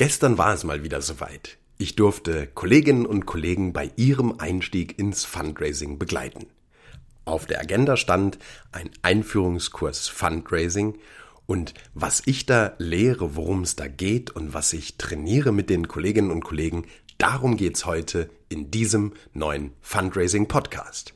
Gestern war es mal wieder soweit. Ich durfte Kolleginnen und Kollegen bei ihrem Einstieg ins Fundraising begleiten. Auf der Agenda stand ein Einführungskurs Fundraising und was ich da lehre, worum es da geht und was ich trainiere mit den Kolleginnen und Kollegen, darum geht's heute in diesem neuen Fundraising Podcast.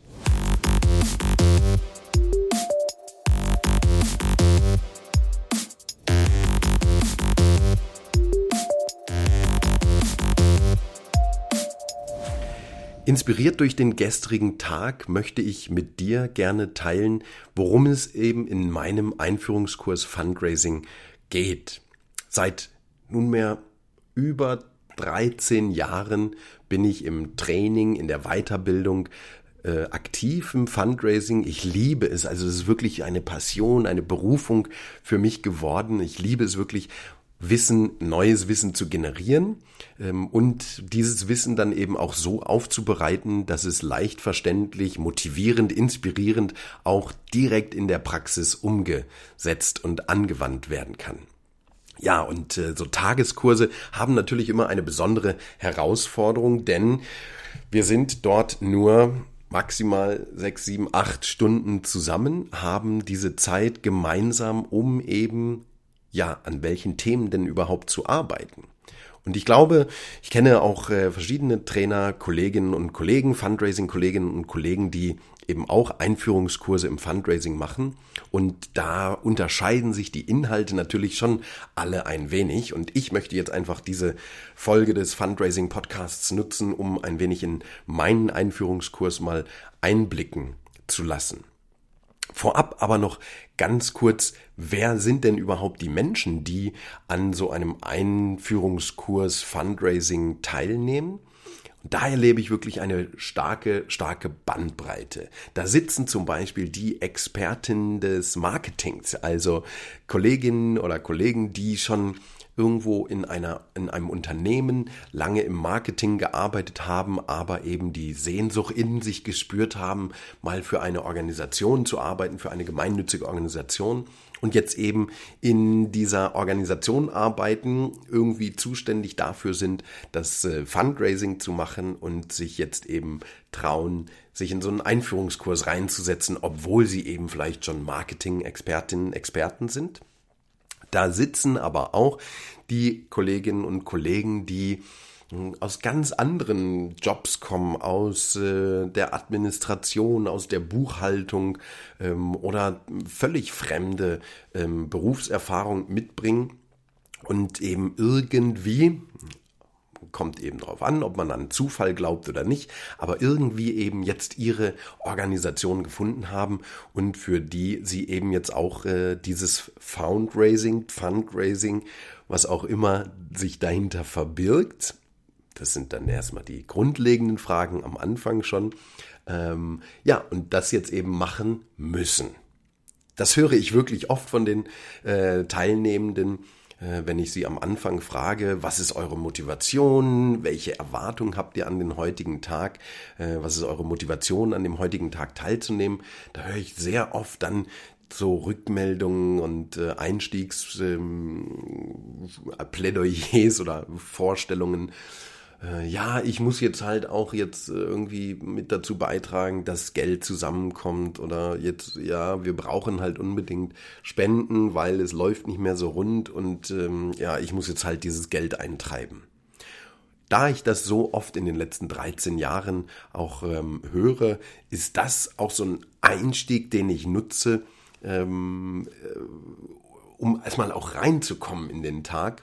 Inspiriert durch den gestrigen Tag möchte ich mit dir gerne teilen, worum es eben in meinem Einführungskurs Fundraising geht. Seit nunmehr über 13 Jahren bin ich im Training, in der Weiterbildung äh, aktiv im Fundraising. Ich liebe es. Also es ist wirklich eine Passion, eine Berufung für mich geworden. Ich liebe es wirklich, Wissen, neues Wissen zu generieren ähm, und dieses Wissen dann eben auch so aufzubereiten, dass es leicht verständlich, motivierend, inspirierend auch direkt in der Praxis umgesetzt und angewandt werden kann. Ja, und äh, so Tageskurse haben natürlich immer eine besondere Herausforderung, denn wir sind dort nur maximal sechs, sieben, acht Stunden zusammen, haben diese Zeit gemeinsam, um eben ja, an welchen Themen denn überhaupt zu arbeiten. Und ich glaube, ich kenne auch äh, verschiedene Trainer, Kolleginnen und Kollegen, Fundraising-Kolleginnen und Kollegen, die eben auch Einführungskurse im Fundraising machen. Und da unterscheiden sich die Inhalte natürlich schon alle ein wenig. Und ich möchte jetzt einfach diese Folge des Fundraising Podcasts nutzen, um ein wenig in meinen Einführungskurs mal einblicken zu lassen. Vorab aber noch ganz kurz, wer sind denn überhaupt die Menschen, die an so einem Einführungskurs Fundraising teilnehmen? da erlebe ich wirklich eine starke, starke Bandbreite. Da sitzen zum Beispiel die Expertinnen des Marketings, also Kolleginnen oder Kollegen, die schon irgendwo in einer, in einem Unternehmen lange im Marketing gearbeitet haben, aber eben die Sehnsucht in sich gespürt haben, mal für eine Organisation zu arbeiten, für eine gemeinnützige Organisation und jetzt eben in dieser Organisation arbeiten, irgendwie zuständig dafür sind, das äh, Fundraising zu machen und sich jetzt eben trauen, sich in so einen Einführungskurs reinzusetzen, obwohl sie eben vielleicht schon Marketing-Expertinnen, Experten sind. Da sitzen aber auch die Kolleginnen und Kollegen, die hm, aus ganz anderen Jobs kommen, aus äh, der Administration, aus der Buchhaltung ähm, oder völlig fremde ähm, Berufserfahrung mitbringen und eben irgendwie, kommt eben darauf an, ob man an Zufall glaubt oder nicht, aber irgendwie eben jetzt ihre Organisation gefunden haben und für die sie eben jetzt auch äh, dieses Fundraising, Fundraising, was auch immer sich dahinter verbirgt, das sind dann erstmal die grundlegenden Fragen am Anfang schon, ähm, ja, und das jetzt eben machen müssen. Das höre ich wirklich oft von den äh, Teilnehmenden, wenn ich Sie am Anfang frage, was ist eure Motivation, welche Erwartung habt ihr an den heutigen Tag, äh, was ist eure Motivation an dem heutigen Tag teilzunehmen, da höre ich sehr oft dann so Rückmeldungen und äh, Einstiegsplädoyers ähm, oder Vorstellungen äh, ja, ich muss jetzt halt auch jetzt äh, irgendwie mit dazu beitragen, dass Geld zusammenkommt oder jetzt, ja, wir brauchen halt unbedingt Spenden, weil es läuft nicht mehr so rund und ähm, ja, ich muss jetzt halt dieses Geld eintreiben. Da ich das so oft in den letzten 13 Jahren auch ähm, höre, ist das auch so ein Einstieg, den ich nutze, ähm, äh, um erstmal auch reinzukommen in den Tag.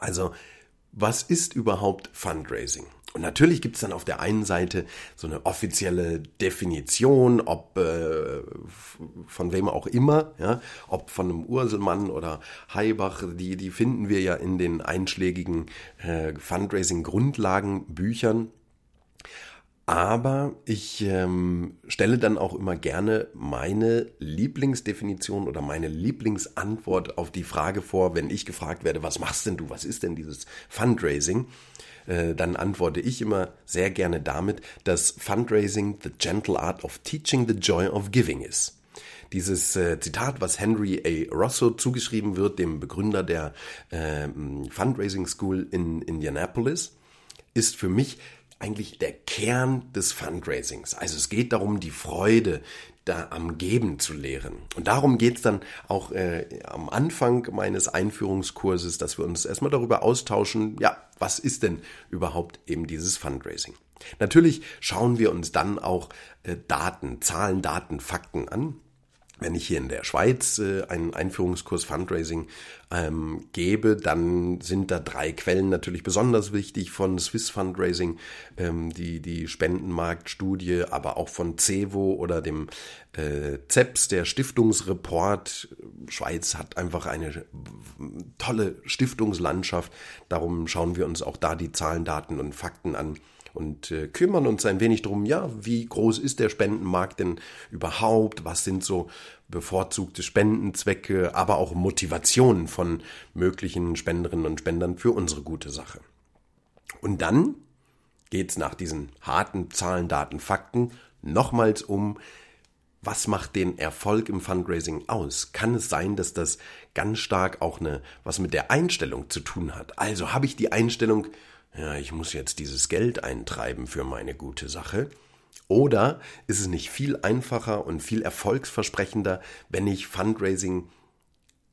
Also was ist überhaupt Fundraising? Und natürlich gibt es dann auf der einen Seite so eine offizielle Definition, ob äh, von wem auch immer, ja, ob von einem Urselmann oder Heibach, die, die finden wir ja in den einschlägigen äh, Fundraising-Grundlagenbüchern. Aber ich ähm, stelle dann auch immer gerne meine Lieblingsdefinition oder meine Lieblingsantwort auf die Frage vor, wenn ich gefragt werde, was machst denn du, was ist denn dieses Fundraising? Äh, dann antworte ich immer sehr gerne damit, dass Fundraising the gentle art of teaching the joy of giving ist. Dieses äh, Zitat, was Henry A. Rosso zugeschrieben wird, dem Begründer der äh, Fundraising School in Indianapolis, ist für mich eigentlich der Kern des Fundraisings. Also es geht darum, die Freude da am Geben zu lehren. Und darum geht's dann auch äh, am Anfang meines Einführungskurses, dass wir uns erstmal darüber austauschen, ja, was ist denn überhaupt eben dieses Fundraising? Natürlich schauen wir uns dann auch äh, Daten, Zahlen, Daten, Fakten an wenn ich hier in der Schweiz äh, einen Einführungskurs Fundraising ähm, gebe, dann sind da drei Quellen natürlich besonders wichtig von Swiss Fundraising, ähm, die, die Spendenmarktstudie, aber auch von CEVO oder dem äh, CEPS, der Stiftungsreport. Schweiz hat einfach eine tolle Stiftungslandschaft. Darum schauen wir uns auch da die Zahlen, Daten und Fakten an und äh, kümmern uns ein wenig drum, ja, wie groß ist der Spendenmarkt denn überhaupt? Was sind so bevorzugte Spendenzwecke, aber auch Motivationen von möglichen Spenderinnen und Spendern für unsere gute Sache. Und dann geht's nach diesen harten Zahlen, Daten, Fakten nochmals um, was macht den Erfolg im Fundraising aus? Kann es sein, dass das ganz stark auch eine, was mit der Einstellung zu tun hat? Also habe ich die Einstellung, ja, ich muss jetzt dieses Geld eintreiben für meine gute Sache? Oder ist es nicht viel einfacher und viel erfolgsversprechender, wenn ich Fundraising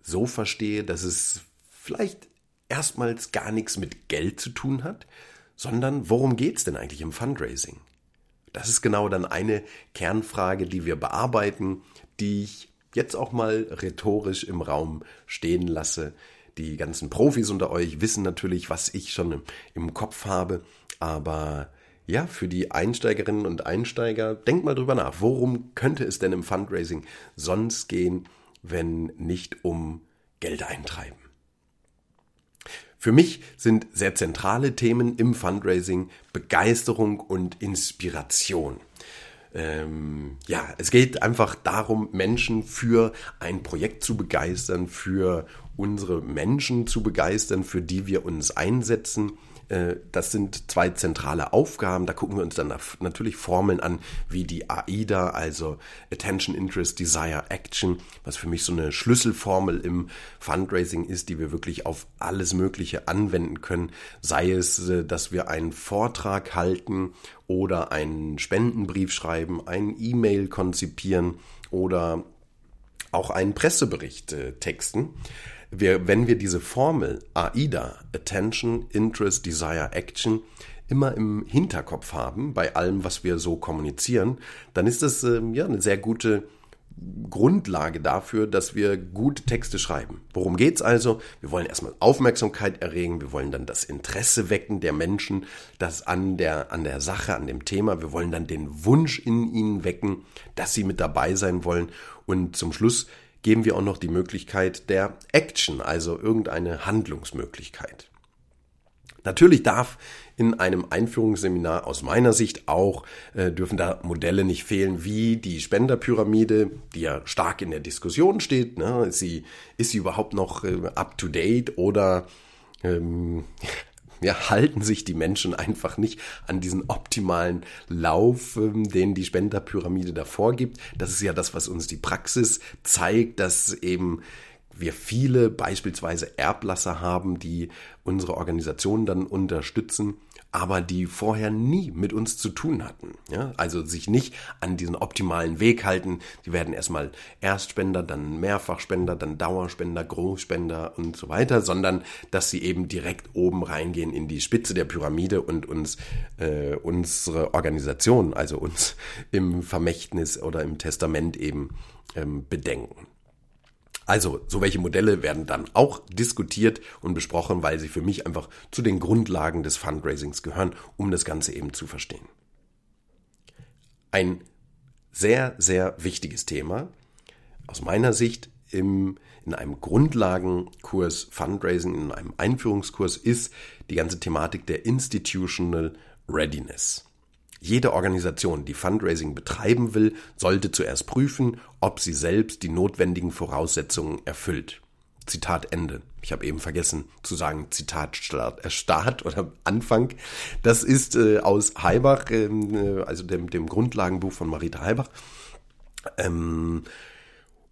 so verstehe, dass es vielleicht erstmals gar nichts mit Geld zu tun hat, sondern worum geht es denn eigentlich im Fundraising? Das ist genau dann eine Kernfrage, die wir bearbeiten, die ich jetzt auch mal rhetorisch im Raum stehen lasse, die ganzen Profis unter euch wissen natürlich, was ich schon im, im Kopf habe, aber ja, für die Einsteigerinnen und Einsteiger, denkt mal drüber nach. Worum könnte es denn im Fundraising sonst gehen, wenn nicht um Geld eintreiben? Für mich sind sehr zentrale Themen im Fundraising Begeisterung und Inspiration. Ähm, ja, es geht einfach darum, Menschen für ein Projekt zu begeistern, für unsere Menschen zu begeistern, für die wir uns einsetzen. Äh, das sind zwei zentrale Aufgaben. Da gucken wir uns dann natürlich Formeln an, wie die AIDA, also Attention, Interest, Desire, Action, was für mich so eine Schlüsselformel im Fundraising ist, die wir wirklich auf alles Mögliche anwenden können. Sei es, äh, dass wir einen Vortrag halten oder einen Spendenbrief schreiben, ein E-Mail konzipieren oder auch einen Pressebericht äh, texten wir, wenn wir diese Formel AIDA, Attention, Interest, Desire, Action, immer im Hinterkopf haben bei allem, was wir so kommunizieren, dann ist das ähm, ja eine sehr gute Grundlage dafür, dass wir gute Texte schreiben. Worum geht's also? Wir wollen erstmal Aufmerksamkeit erregen, wir wollen dann das Interesse wecken der Menschen, das an der, an der Sache, an dem Thema, wir wollen dann den Wunsch in ihnen wecken, dass sie mit dabei sein wollen und zum Schluss geben wir auch noch die Möglichkeit der Action, also irgendeine Handlungsmöglichkeit. Natürlich darf in einem Einführungsseminar aus meiner Sicht auch äh, dürfen da Modelle nicht fehlen, wie die Spenderpyramide, die ja stark in der Diskussion steht. Ne? Ist, sie, ist sie überhaupt noch äh, up to date oder ähm, ja, halten sich die Menschen einfach nicht an diesen optimalen Lauf, ähm, den die Spenderpyramide da vorgibt. Das ist ja das, was uns die Praxis zeigt, dass eben wir viele beispielsweise Erblasser haben, die unsere Organisation dann unterstützen aber die vorher nie mit uns zu tun hatten. Ja? Also sich nicht an diesen optimalen Weg halten. Die werden erstmal Erstspender, dann Mehrfachspender, dann Dauerspender, Großspender und so weiter, sondern dass sie eben direkt oben reingehen in die Spitze der Pyramide und uns äh, unsere Organisation, also uns im Vermächtnis oder im Testament eben ähm, bedenken. Also, so welche Modelle werden dann auch diskutiert und besprochen, weil sie für mich einfach zu den Grundlagen des Fundraisings gehören, um das Ganze eben zu verstehen. Ein sehr, sehr wichtiges Thema aus meiner Sicht im, in einem Grundlagenkurs Fundraising, in einem Einführungskurs ist die ganze Thematik der Institutional Readiness. Jede Organisation, die Fundraising betreiben will, sollte zuerst prüfen, ob sie selbst die notwendigen Voraussetzungen erfüllt. Zitat Ende. Ich habe eben vergessen zu sagen Zitat Start, äh, Start oder Anfang. Das ist äh, aus Heibach, ähm, äh, also dem, dem Grundlagenbuch von Marita Heibach. Ähm,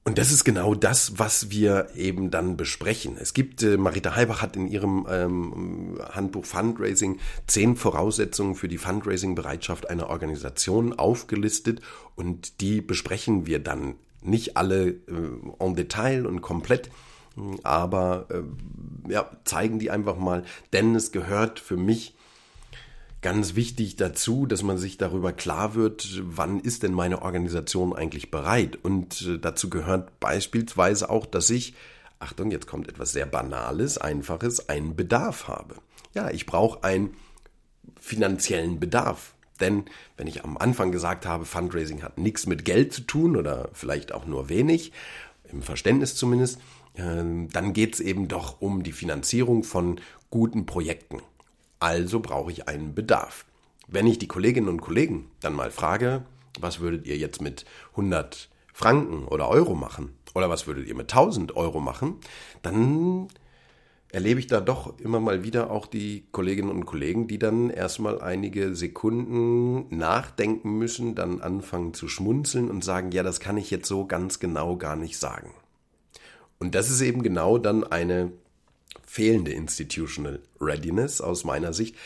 Und das ist genau das, was wir eben dann besprechen. Es gibt, äh, Marita Halbach hat in ihrem ähm, Handbuch Fundraising zehn Voraussetzungen für die Fundraising-Bereitschaft einer Organisation aufgelistet und die besprechen wir dann nicht alle äh, en Detail und komplett, aber äh, ja, zeigen die einfach mal, denn es gehört für mich ganz wichtig dazu, dass man sich darüber klar wird, wann ist denn meine Organisation eigentlich bereit. Und äh, dazu gehört beispielsweise auch, dass ich, Achtung, jetzt kommt etwas sehr Banales, Einfaches, einen Bedarf habe. Ja, ich brauche einen finanziellen Bedarf. Denn wenn ich am Anfang gesagt habe, Fundraising hat nichts mit Geld zu tun oder vielleicht auch nur wenig, im Verständnis zumindest, ähm, dann geht es eben doch um die Finanzierung von guten Projekten. Also brauche ich einen Bedarf. Wenn ich die Kolleginnen und Kollegen dann mal frage, was würdet ihr jetzt mit 100 Franken oder Euro machen? Oder was würdet ihr mit 1000 Euro machen? Dann erlebe ich da doch immer mal wieder auch die Kolleginnen und Kollegen, die dann erstmal einige Sekunden nachdenken müssen, dann anfangen zu schmunzeln und sagen, ja, das kann ich jetzt so ganz genau gar nicht sagen. Und das ist eben genau dann eine fehlende Institutional Readiness aus meiner Sicht.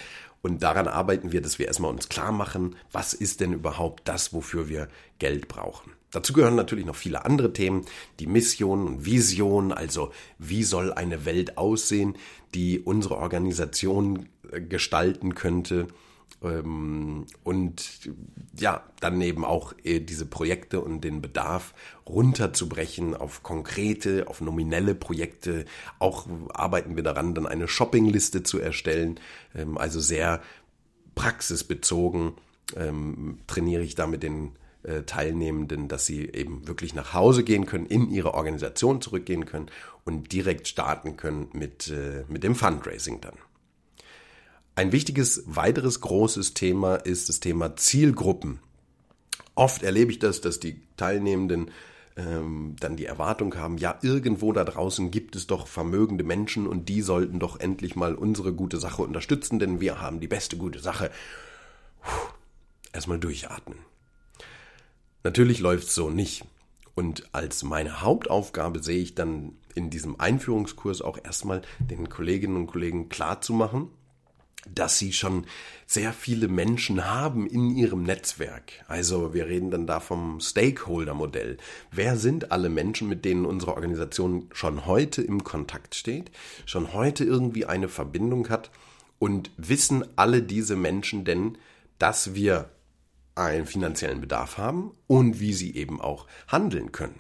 Und daran arbeiten wir, dass wir erstmal uns klar machen, was ist denn überhaupt das, wofür wir Geld brauchen. Dazu gehören natürlich noch viele andere Themen, die Mission und Vision, also wie soll eine Welt aussehen, die unsere Organisation äh, gestalten könnte, und ja, dann eben auch äh, diese Projekte und den Bedarf runterzubrechen auf konkrete, auf nominelle Projekte. Auch arbeiten wir daran, dann eine Shoppingliste zu erstellen, ähm, also sehr praxisbezogen ähm, trainiere ich da mit den äh, Teilnehmenden, dass sie eben wirklich nach Hause gehen können, in ihre Organisation zurückgehen können und direkt starten können mit, äh, mit dem Fundraising dann. Ein wichtiges weiteres großes Thema ist das Thema Zielgruppen. Oft erlebe ich das, dass die Teilnehmenden ähm, dann die Erwartung haben, ja, irgendwo da draußen gibt es doch vermögende Menschen und die sollten doch endlich mal unsere gute Sache unterstützen, denn wir haben die beste gute Sache. Puh, erstmal durchatmen. Natürlich läuft es so nicht. Und als meine Hauptaufgabe sehe ich dann in diesem Einführungskurs auch erstmal den Kolleginnen und Kollegen klarzumachen, dass sie schon sehr viele Menschen haben in ihrem Netzwerk. Also wir reden dann da vom Stakeholder-Modell. Wer sind alle Menschen, mit denen unsere Organisation schon heute im Kontakt steht, schon heute irgendwie eine Verbindung hat und wissen alle diese Menschen denn, dass wir einen finanziellen Bedarf haben und wie sie eben auch handeln können.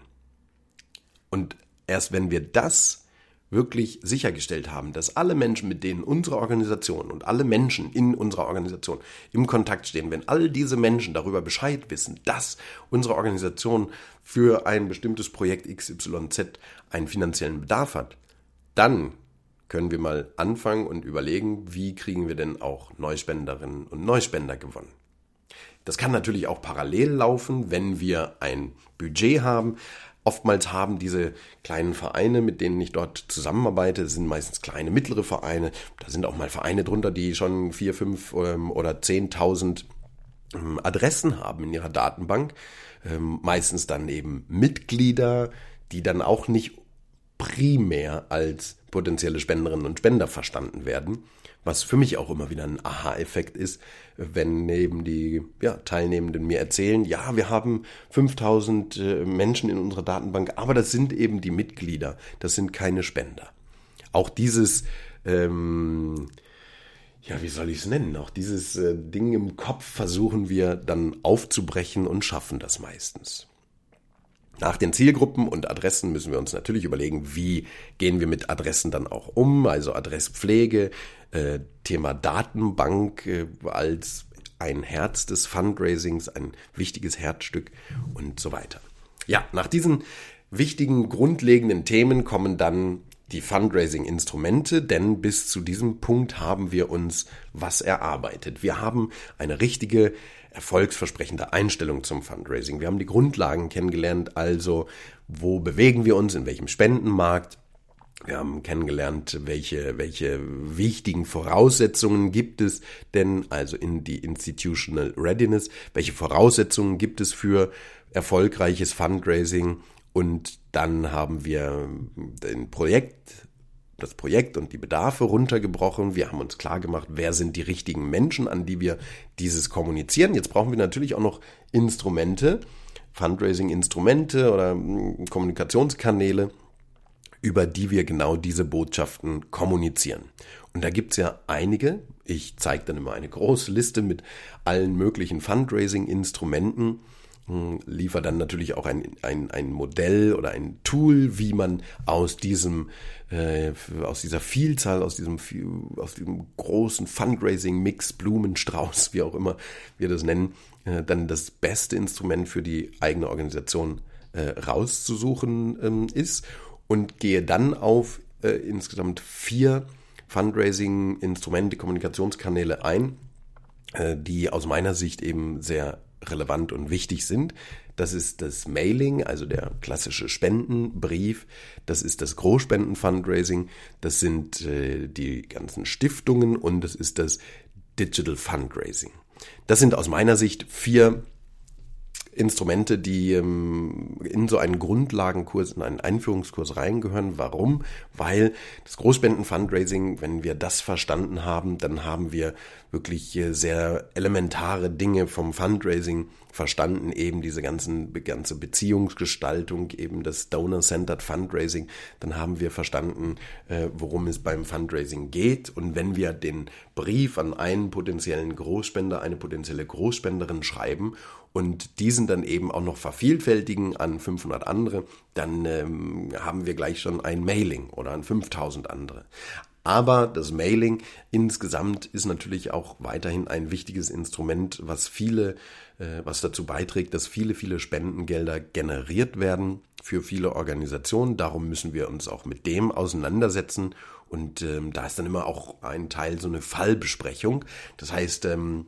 Und erst wenn wir das wirklich sichergestellt haben, dass alle Menschen, mit denen unsere Organisation und alle Menschen in unserer Organisation im Kontakt stehen, wenn all diese Menschen darüber Bescheid wissen, dass unsere Organisation für ein bestimmtes Projekt XYZ einen finanziellen Bedarf hat, dann können wir mal anfangen und überlegen, wie kriegen wir denn auch Neuspenderinnen und Neuspender gewonnen. Das kann natürlich auch parallel laufen, wenn wir ein Budget haben, Oftmals haben diese kleinen Vereine, mit denen ich dort zusammenarbeite, sind meistens kleine, mittlere Vereine, da sind auch mal Vereine drunter, die schon vier, fünf ähm, oder zehntausend ähm, Adressen haben in ihrer Datenbank. Ähm, meistens dann eben Mitglieder, die dann auch nicht primär als potenzielle Spenderinnen und Spender verstanden werden. Was für mich auch immer wieder ein Aha-Effekt ist, wenn neben die ja, Teilnehmenden mir erzählen, ja, wir haben 5000 äh, Menschen in unserer Datenbank, aber das sind eben die Mitglieder, das sind keine Spender. Auch dieses, ähm, ja, wie soll ich es nennen? Auch dieses äh, Ding im Kopf versuchen wir dann aufzubrechen und schaffen das meistens. Nach den Zielgruppen und Adressen müssen wir uns natürlich überlegen, wie gehen wir mit Adressen dann auch um, also Adresspflege, äh, Thema Datenbank äh, als ein Herz des Fundraisings, ein wichtiges Herzstück und so weiter. Ja, nach diesen wichtigen grundlegenden Themen kommen dann die Fundraising-Instrumente, denn bis zu diesem Punkt haben wir uns was erarbeitet. Wir haben eine richtige erfolgsversprechende Einstellung zum Fundraising. Wir haben die Grundlagen kennengelernt, also wo bewegen wir uns, in welchem Spendenmarkt. Wir haben kennengelernt, welche, welche wichtigen Voraussetzungen gibt es denn, also in die Institutional Readiness, welche Voraussetzungen gibt es für erfolgreiches Fundraising und Dann haben wir den Projekt, das Projekt und die Bedarfe runtergebrochen. Wir haben uns klar gemacht, wer sind die richtigen Menschen, an die wir dieses kommunizieren. Jetzt brauchen wir natürlich auch noch Instrumente, Fundraising-Instrumente oder hm, Kommunikationskanäle, über die wir genau diese Botschaften kommunizieren. Und da gibt's ja einige. Ich zeige dann immer eine große Liste mit allen möglichen Fundraising-Instrumenten hm, liefere dann natürlich auch ein, ein, ein Modell oder ein Tool, wie man aus diesem äh, aus dieser Vielzahl, aus diesem aus diesem großen Fundraising-Mix, Blumenstrauß, wie auch immer wir das nennen, äh, dann das beste Instrument für die eigene Organisation äh, rauszusuchen ähm, ist und gehe dann auf äh, insgesamt vier Fundraising-Instrumente, Kommunikationskanäle ein, äh, die aus meiner Sicht eben sehr relevant und wichtig sind. Das ist das Mailing, also der klassische Spendenbrief. Das ist das Großspenden-Fundraising. Das sind äh, die ganzen Stiftungen und das ist das Digital Fundraising. Das sind aus meiner Sicht vier Instrumente, die ähm, in so einen Grundlagenkurs, in einen Einführungskurs reingehören. Warum? Weil das Großspenden-Fundraising, wenn wir das verstanden haben, dann haben wir wirklich äh, sehr elementare Dinge vom Fundraising verstanden, eben diese ganzen, ganze Beziehungsgestaltung, eben das Donor-Centered Fundraising. Dann haben wir verstanden, äh, worum es beim Fundraising geht. Und wenn wir den Brief an einen potenziellen Großspender, eine potenzielle Großspenderin schreiben und diesen dann eben auch noch vervielfältigen an 500 andere, dann ähm, haben wir gleich schon ein Mailing oder an 5000 andere. Aber das Mailing insgesamt ist natürlich auch weiterhin ein wichtiges Instrument, was viele, äh, was dazu beiträgt, dass viele, viele Spendengelder generiert werden für viele Organisationen. Darum müssen wir uns auch mit dem auseinandersetzen. Und ähm, da ist dann immer auch ein Teil so eine Fallbesprechung. Das heißt, ähm,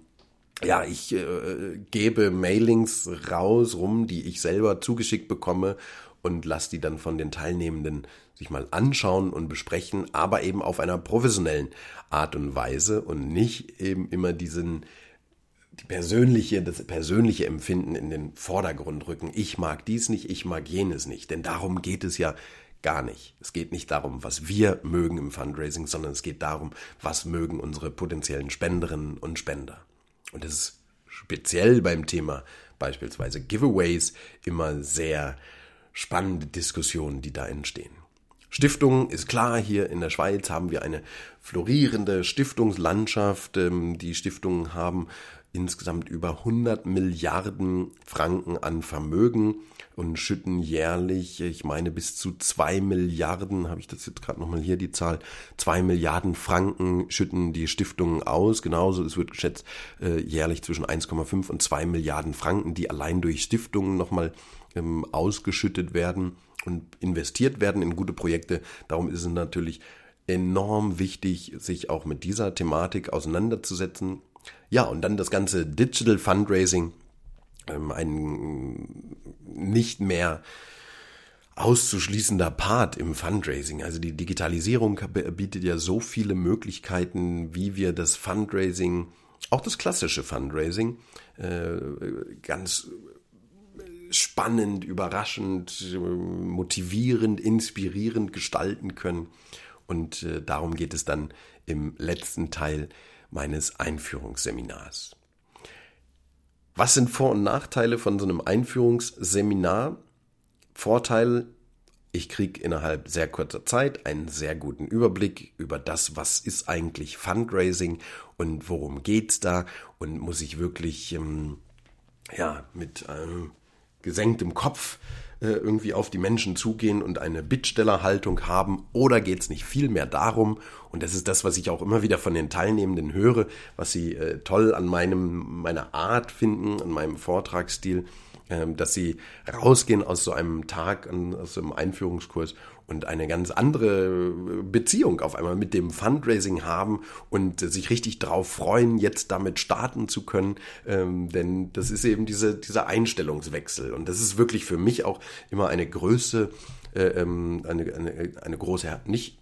ja, ich äh, gebe Mailings raus rum, die ich selber zugeschickt bekomme und lasse die dann von den Teilnehmenden sich mal anschauen und besprechen, aber eben auf einer professionellen Art und Weise und nicht eben immer diesen die persönliche, das persönliche Empfinden in den Vordergrund rücken. Ich mag dies nicht, ich mag jenes nicht, denn darum geht es ja gar nicht. Es geht nicht darum, was wir mögen im Fundraising, sondern es geht darum, was mögen unsere potenziellen Spenderinnen und Spender. Und das ist speziell beim Thema beispielsweise Giveaways immer sehr spannende Diskussionen, die da entstehen. Stiftungen ist klar, hier in der Schweiz haben wir eine florierende Stiftungslandschaft. Ähm, die Stiftungen haben insgesamt über 100 Milliarden Franken an Vermögen und schütten jährlich, ich meine bis zu 2 Milliarden, habe ich das jetzt gerade nochmal hier die Zahl, 2 Milliarden Franken schütten die Stiftungen aus. Genauso, es wird geschätzt, äh, jährlich zwischen 1,5 und 2 Milliarden Franken, die allein durch Stiftungen nochmal ähm, ausgeschüttet werden und investiert werden in gute Projekte. Darum ist es natürlich enorm wichtig, sich auch mit dieser Thematik auseinanderzusetzen. Ja, und dann das ganze Digital Fundraising, ähm, ein nicht mehr auszuschließender Part im Fundraising. Also die Digitalisierung bietet ja so viele Möglichkeiten, wie wir das Fundraising, auch das klassische Fundraising, äh, ganz spannend, überraschend, motivierend, inspirierend gestalten können. Und äh, darum geht es dann im letzten Teil meines Einführungsseminars. Was sind Vor- und Nachteile von so einem Einführungsseminar? Vorteil, ich kriege innerhalb sehr kurzer Zeit einen sehr guten Überblick über das, was ist eigentlich Fundraising und worum geht's da und muss ich wirklich ähm, ja mit einem gesenktem Kopf äh, irgendwie auf die Menschen zugehen und eine Bittstellerhaltung haben? Oder geht es nicht vielmehr darum, und das ist das, was ich auch immer wieder von den Teilnehmenden höre, was sie äh, toll an meinem, meiner Art finden, an meinem Vortragsstil, äh, dass sie rausgehen aus so einem Tag, aus so einem Einführungskurs und eine ganz andere Beziehung auf einmal mit dem Fundraising haben und sich richtig drauf freuen, jetzt damit starten zu können. Ähm, denn das ist eben diese, dieser Einstellungswechsel. Und das ist wirklich für mich auch immer eine Größe, äh, ähm, eine, eine, eine große, nicht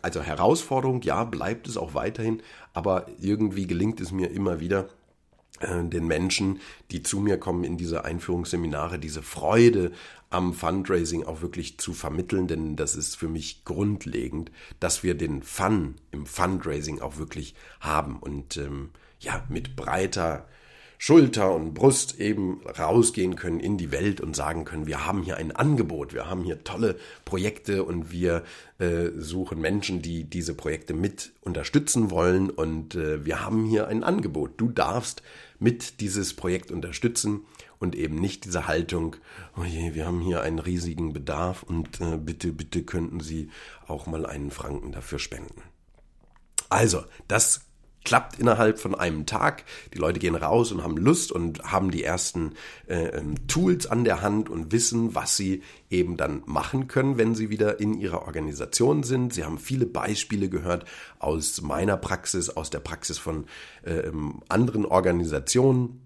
also Herausforderung, ja, bleibt es auch weiterhin, aber irgendwie gelingt es mir immer wieder, äh, den Menschen, die zu mir kommen in diese Einführungsseminare, diese Freude am Fundraising auch wirklich zu vermitteln, denn das ist für mich grundlegend, dass wir den Fun im Fundraising auch wirklich haben. Und ähm, ja mit breiter Schulter und Brust eben rausgehen können in die Welt und sagen können, wir haben hier ein Angebot, wir haben hier tolle Projekte und wir äh, suchen Menschen, die diese Projekte mit unterstützen wollen und äh, wir haben hier ein Angebot. Du darfst mit dieses Projekt unterstützen und eben nicht diese Haltung, oh je, wir haben hier einen riesigen Bedarf und äh, bitte, bitte könnten Sie auch mal einen Franken dafür spenden. Also, das klappt innerhalb von einem Tag. Die Leute gehen raus und haben Lust und haben die ersten äh, ähm, Tools an der Hand und wissen, was sie eben dann machen können, wenn sie wieder in ihrer Organisation sind. Sie haben viele Beispiele gehört aus meiner Praxis, aus der Praxis von äh, ähm, anderen Organisationen.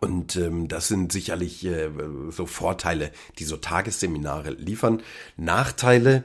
Und ähm, das sind sicherlich äh, so Vorteile, die so Tagesseminare liefern. Nachteile,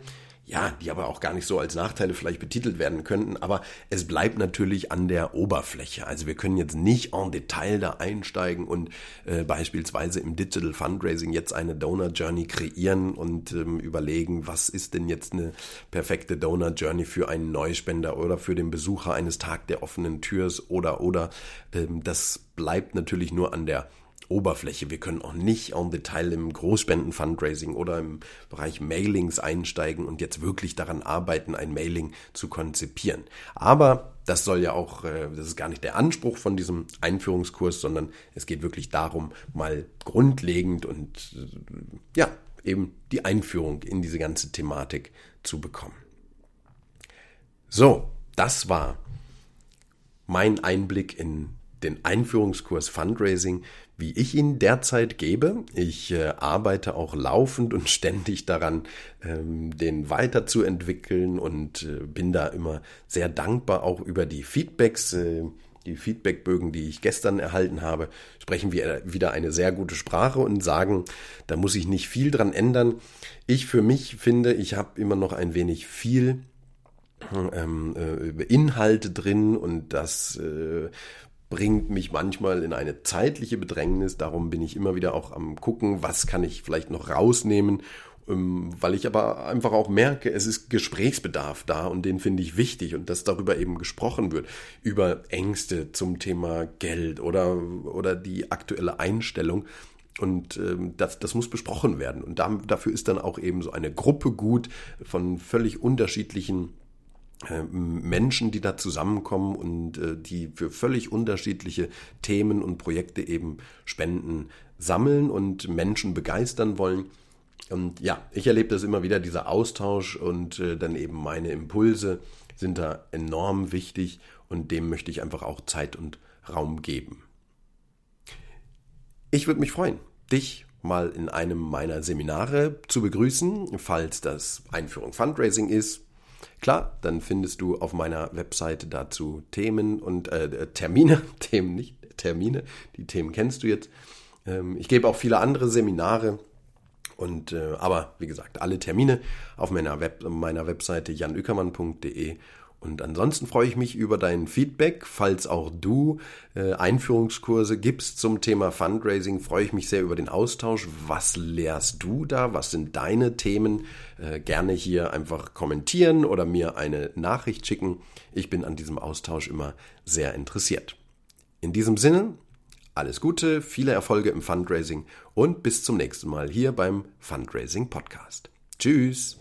ja, die aber auch gar nicht so als Nachteile vielleicht betitelt werden könnten, aber es bleibt natürlich an der Oberfläche. Also wir können jetzt nicht en Detail da einsteigen und äh, beispielsweise im Digital Fundraising jetzt eine Donor Journey kreieren und ähm, überlegen, was ist denn jetzt eine perfekte Donor Journey für einen Neuspender oder für den Besucher eines Tag der offenen Türs oder oder ähm, das bleibt natürlich nur an der Oberfläche. Wir können auch nicht en Detail im Großspenden-Fundraising oder im Bereich Mailings einsteigen und jetzt wirklich daran arbeiten, ein Mailing zu konzipieren. Aber das soll ja auch, äh, das ist gar nicht der Anspruch von diesem Einführungskurs, sondern es geht wirklich darum, mal grundlegend und äh, ja, eben die Einführung in diese ganze Thematik zu bekommen. So, das war mein Einblick in den Einführungskurs Fundraising, wie ich ihn derzeit gebe. Ich äh, arbeite auch laufend und ständig daran, ähm, den weiterzuentwickeln und äh, bin da immer sehr dankbar auch über die Feedbacks. Äh, die Feedbackbögen, die ich gestern erhalten habe, sprechen wir wieder eine sehr gute Sprache und sagen, da muss ich nicht viel dran ändern. Ich für mich finde, ich habe immer noch ein wenig viel ähm, äh, Inhalte drin und das äh, bringt mich manchmal in eine zeitliche Bedrängnis. Darum bin ich immer wieder auch am gucken, was kann ich vielleicht noch rausnehmen, ähm, weil ich aber einfach auch merke, es ist Gesprächsbedarf da und den finde ich wichtig und dass darüber eben gesprochen wird, über Ängste zum Thema Geld oder, oder die aktuelle Einstellung. Und ähm, das, das muss besprochen werden. Und dafür ist dann auch eben so eine Gruppe gut von völlig unterschiedlichen Menschen, die da zusammenkommen und äh, die für völlig unterschiedliche Themen und Projekte eben Spenden sammeln und Menschen begeistern wollen. Und ja, ich erlebe das immer wieder, dieser Austausch und äh, dann eben meine Impulse sind da enorm wichtig und dem möchte ich einfach auch Zeit und Raum geben. Ich würde mich freuen, dich mal in einem meiner Seminare zu begrüßen, falls das Einführung Fundraising ist, Klar, dann findest du auf meiner Webseite dazu Themen und äh, Termine, Themen nicht, Termine, die Themen kennst du jetzt. Ähm, ich gebe auch viele andere Seminare. Und äh, aber wie gesagt, alle Termine auf meiner, Web, meiner Webseite janückermann.de und ansonsten freue ich mich über dein Feedback. Falls auch du äh, Einführungskurse gibst zum Thema Fundraising, freue ich mich sehr über den Austausch. Was lehrst du da? Was sind deine Themen? Äh, gerne hier einfach kommentieren oder mir eine Nachricht schicken. Ich bin an diesem Austausch immer sehr interessiert. In diesem Sinne, alles Gute, viele Erfolge im Fundraising und bis zum nächsten Mal hier beim Fundraising Podcast. Tschüss!